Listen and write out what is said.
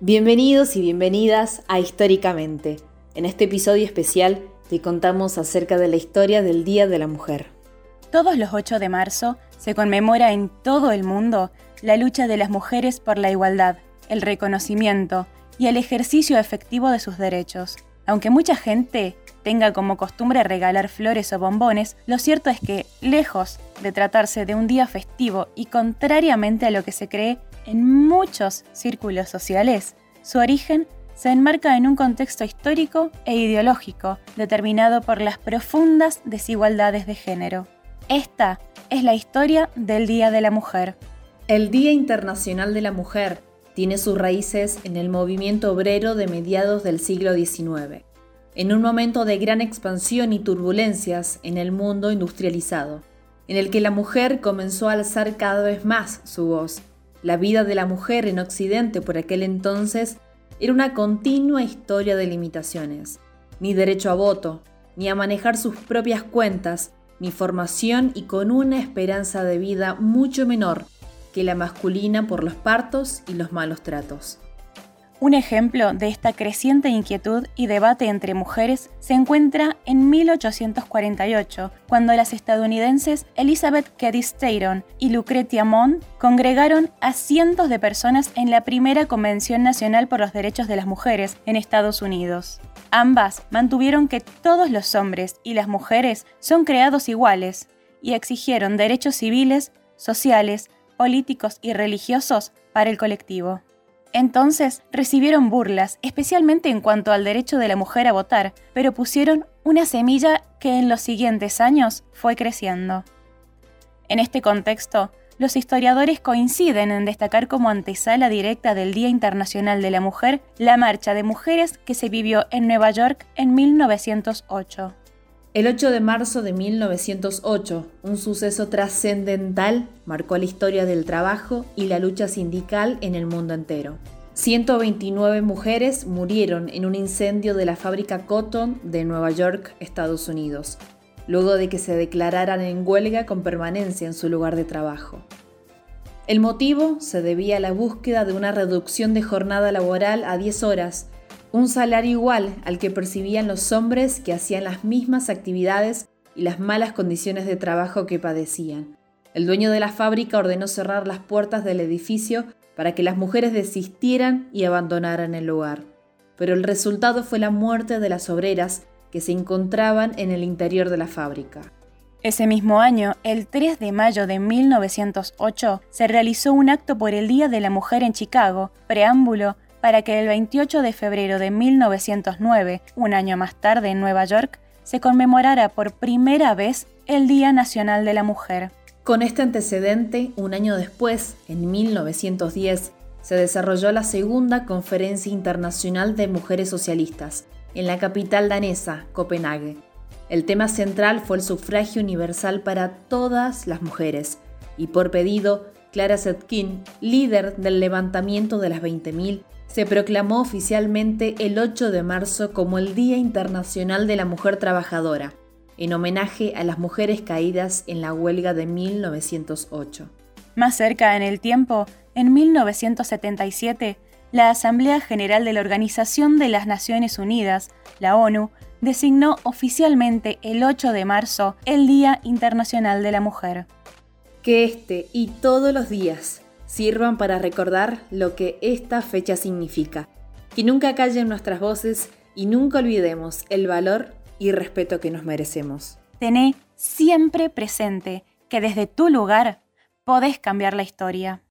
Bienvenidos y bienvenidas a Históricamente. En este episodio especial te contamos acerca de la historia del Día de la Mujer. Todos los 8 de marzo se conmemora en todo el mundo la lucha de las mujeres por la igualdad, el reconocimiento y el ejercicio efectivo de sus derechos. Aunque mucha gente tenga como costumbre regalar flores o bombones, lo cierto es que, lejos de tratarse de un día festivo y contrariamente a lo que se cree, en muchos círculos sociales, su origen se enmarca en un contexto histórico e ideológico determinado por las profundas desigualdades de género. Esta es la historia del Día de la Mujer. El Día Internacional de la Mujer tiene sus raíces en el movimiento obrero de mediados del siglo XIX, en un momento de gran expansión y turbulencias en el mundo industrializado, en el que la mujer comenzó a alzar cada vez más su voz la vida de la mujer en Occidente por aquel entonces era una continua historia de limitaciones. Ni derecho a voto, ni a manejar sus propias cuentas, ni formación y con una esperanza de vida mucho menor que la masculina por los partos y los malos tratos. Un ejemplo de esta creciente inquietud y debate entre mujeres se encuentra en 1848, cuando las estadounidenses Elizabeth Cady Stanton y Lucretia Mott congregaron a cientos de personas en la primera Convención Nacional por los Derechos de las Mujeres en Estados Unidos. Ambas mantuvieron que todos los hombres y las mujeres son creados iguales y exigieron derechos civiles, sociales, políticos y religiosos para el colectivo. Entonces recibieron burlas, especialmente en cuanto al derecho de la mujer a votar, pero pusieron una semilla que en los siguientes años fue creciendo. En este contexto, los historiadores coinciden en destacar como antesala directa del Día Internacional de la Mujer la marcha de mujeres que se vivió en Nueva York en 1908. El 8 de marzo de 1908, un suceso trascendental marcó la historia del trabajo y la lucha sindical en el mundo entero. 129 mujeres murieron en un incendio de la fábrica Cotton de Nueva York, Estados Unidos, luego de que se declararan en huelga con permanencia en su lugar de trabajo. El motivo se debía a la búsqueda de una reducción de jornada laboral a 10 horas un salario igual al que percibían los hombres que hacían las mismas actividades y las malas condiciones de trabajo que padecían. El dueño de la fábrica ordenó cerrar las puertas del edificio para que las mujeres desistieran y abandonaran el lugar. Pero el resultado fue la muerte de las obreras que se encontraban en el interior de la fábrica. Ese mismo año, el 3 de mayo de 1908, se realizó un acto por el Día de la Mujer en Chicago, preámbulo para que el 28 de febrero de 1909, un año más tarde en Nueva York, se conmemorara por primera vez el Día Nacional de la Mujer. Con este antecedente, un año después, en 1910, se desarrolló la segunda Conferencia Internacional de Mujeres Socialistas, en la capital danesa, Copenhague. El tema central fue el sufragio universal para todas las mujeres, y por pedido, Clara Zetkin, líder del levantamiento de las 20.000, se proclamó oficialmente el 8 de marzo como el Día Internacional de la Mujer Trabajadora, en homenaje a las mujeres caídas en la huelga de 1908. Más cerca en el tiempo, en 1977, la Asamblea General de la Organización de las Naciones Unidas, la ONU, designó oficialmente el 8 de marzo el Día Internacional de la Mujer. Que este y todos los días sirvan para recordar lo que esta fecha significa. Que nunca callen nuestras voces y nunca olvidemos el valor y respeto que nos merecemos. Tené siempre presente que desde tu lugar podés cambiar la historia.